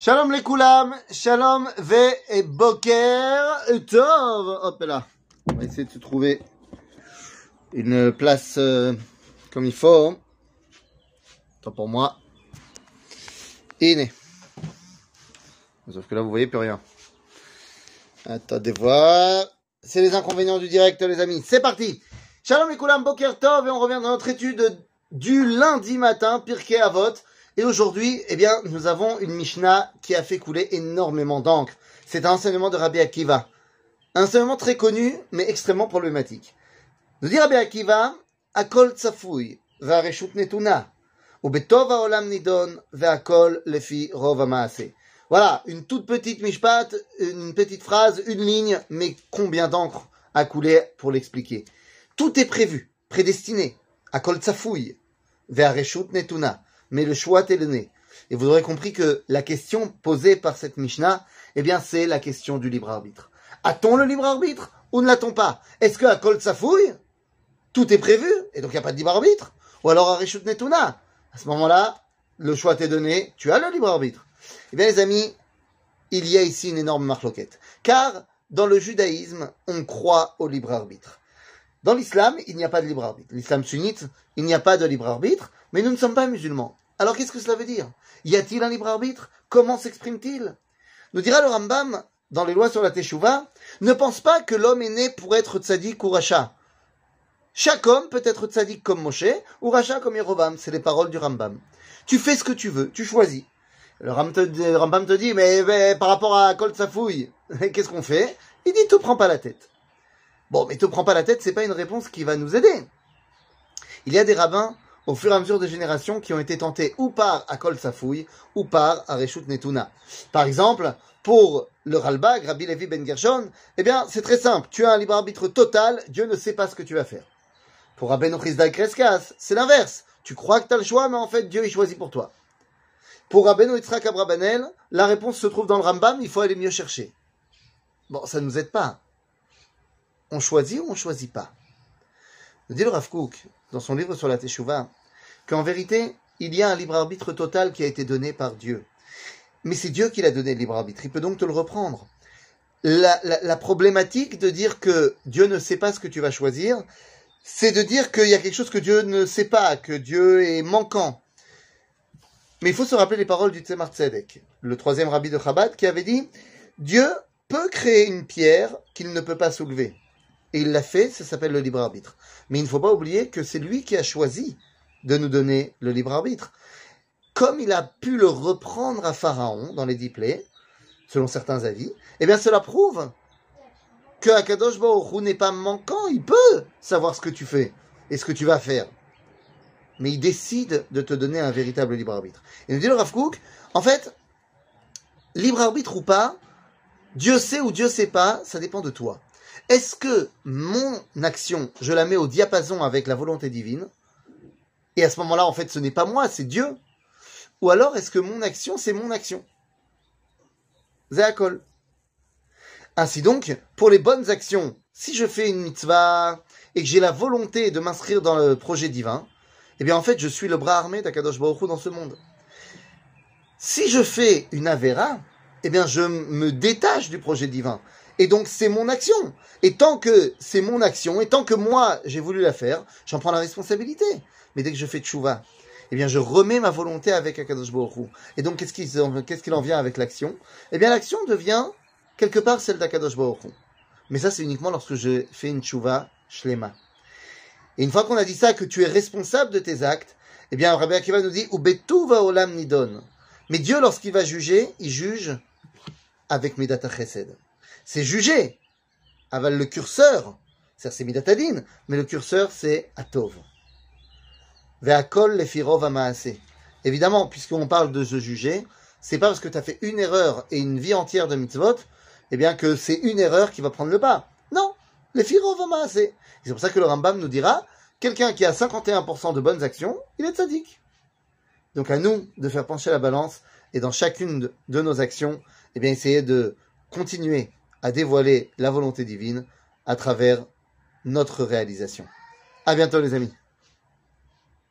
Shalom les koulam, shalom ve et boker tov. Hop là, on va essayer de se trouver une place euh, comme il faut. Tant pour moi. Iné. Sauf que là, vous voyez plus rien. Attendez voir. C'est les inconvénients du direct, les amis. C'est parti. Shalom les koulam, boker tov. Et on revient dans notre étude du lundi matin, Pirkei Avot. Et aujourd'hui, eh bien, nous avons une Mishnah qui a fait couler énormément d'encre. C'est un enseignement de Rabbi Akiva. Un enseignement très connu, mais extrêmement problématique. Nous dit Rabbi Akiva, Akol netuna, ha'olam nidon, lefi rov. Voilà, une toute petite mishpat, une petite phrase, une ligne, mais combien d'encre a coulé pour l'expliquer? Tout est prévu, prédestiné. Akol tsafouy, ve'areshut netuna mais le choix est donné. Et vous aurez compris que la question posée par cette Mishnah, eh bien, c'est la question du libre arbitre. A-t-on le libre arbitre ou ne l'a-t-on pas? Est-ce que à Kol Tsafouille, tout est prévu et donc il n'y a pas de libre arbitre? Ou alors à Rishut Netuna À ce moment-là, le choix t'est donné, tu as le libre arbitre. Eh bien, les amis, il y a ici une énorme marloquette. Car dans le judaïsme, on croit au libre arbitre. Dans l'islam, il n'y a pas de libre arbitre. L'islam sunnite, il n'y a pas de libre arbitre, mais nous ne sommes pas musulmans. Alors qu'est-ce que cela veut dire? Y a-t-il un libre arbitre? Comment s'exprime-t-il? Nous dira le Rambam, dans les lois sur la Teshuvah, ne pense pas que l'homme est né pour être tzaddik ou racha. Chaque homme peut être tzaddik comme Moshe ou racha comme Yerovam. C'est les paroles du Rambam. Tu fais ce que tu veux, tu choisis. Le Rambam te dit, mais, par rapport à Kol Tsafouille, qu'est-ce qu'on fait? Il dit, te prends pas la tête. Bon, mais te prends pas la tête, c'est pas une réponse qui va nous aider. Il y a des rabbins au fur et à mesure des générations qui ont été tentés ou par Akol Safouille ou par Areshut Netuna. Par exemple, pour le Ralbag, Rabbi Levi Ben Gershon, eh bien, c'est très simple. Tu as un libre arbitre total, Dieu ne sait pas ce que tu vas faire. Pour Rabbeinu Chizda Kreskas, c'est l'inverse. Tu crois que tu as le choix, mais en fait, Dieu, il choisit pour toi. Pour Rabbeinu Yitzhak Abrabanel, la réponse se trouve dans le Rambam, il faut aller mieux chercher. Bon, ça ne nous aide pas. On choisit ou on choisit pas Dit le Rav Kook, dans son livre sur la Teshuvah, qu'en vérité, il y a un libre arbitre total qui a été donné par Dieu. Mais c'est Dieu qui l'a donné le libre arbitre. Il peut donc te le reprendre. La, la, problématique de dire que Dieu ne sait pas ce que tu vas choisir, c'est de dire qu'il y a quelque chose que Dieu ne sait pas, que Dieu est manquant. Mais il faut se rappeler les paroles du Tzemar Tzedek, le troisième rabbi de Chabad, qui avait dit Dieu peut créer une pierre qu'il ne peut pas soulever. Et il l'a fait, ça s'appelle le libre arbitre. Mais il ne faut pas oublier que c'est lui qui a choisi de nous donner le libre arbitre. Comme il a pu le reprendre à Pharaon dans les dix plaies, selon certains avis, eh bien cela prouve que Akadosh n'est pas manquant, il peut savoir ce que tu fais et ce que tu vas faire. Mais il décide de te donner un véritable libre arbitre. Et nous dit le Rav en fait, libre arbitre ou pas, Dieu sait ou Dieu sait pas, ça dépend de toi. Est-ce que mon action, je la mets au diapason avec la volonté divine Et à ce moment-là, en fait, ce n'est pas moi, c'est Dieu? Ou alors, est-ce que mon action, c'est mon action? Zéakol. Ainsi donc, pour les bonnes actions, si je fais une mitzvah et que j'ai la volonté de m'inscrire dans le projet divin, eh bien en fait, je suis le bras armé d'Akadosh Baruch dans ce monde. Si je fais une avera, eh bien je me détache du projet divin. Et donc c'est mon action. Et tant que c'est mon action, et tant que moi j'ai voulu la faire, j'en prends la responsabilité. Mais dès que je fais tchouva, eh bien je remets ma volonté avec Akadosh Baruch Et donc qu'est-ce qu'il en vient avec l'action? Eh bien l'action devient quelque part celle d'Akadosh Baruch Mais ça c'est uniquement lorsque je fais une tchouva shlema. Et une fois qu'on a dit ça, que tu es responsable de tes actes, eh bien Rabbi Akiva nous dit va olam nidon. Mais Dieu lorsqu'il va juger, il juge avec Medata Chesed c'est jugé. Aval le curseur, c'est Midatadin, mais le curseur c'est Atov. Ve'akol lefirov amaase. Évidemment, puisqu'on parle de se juger, c'est pas parce que tu as fait une erreur et une vie entière de mitzvot, eh bien que c'est une erreur qui va prendre le pas. Non, lefirov amaase. C'est pour ça que le Rambam nous dira, quelqu'un qui a 51% de bonnes actions, il est sadique. Donc à nous de faire pencher la balance et dans chacune de nos actions, eh bien essayer de continuer à dévoiler la volonté divine à travers notre réalisation. À bientôt les amis.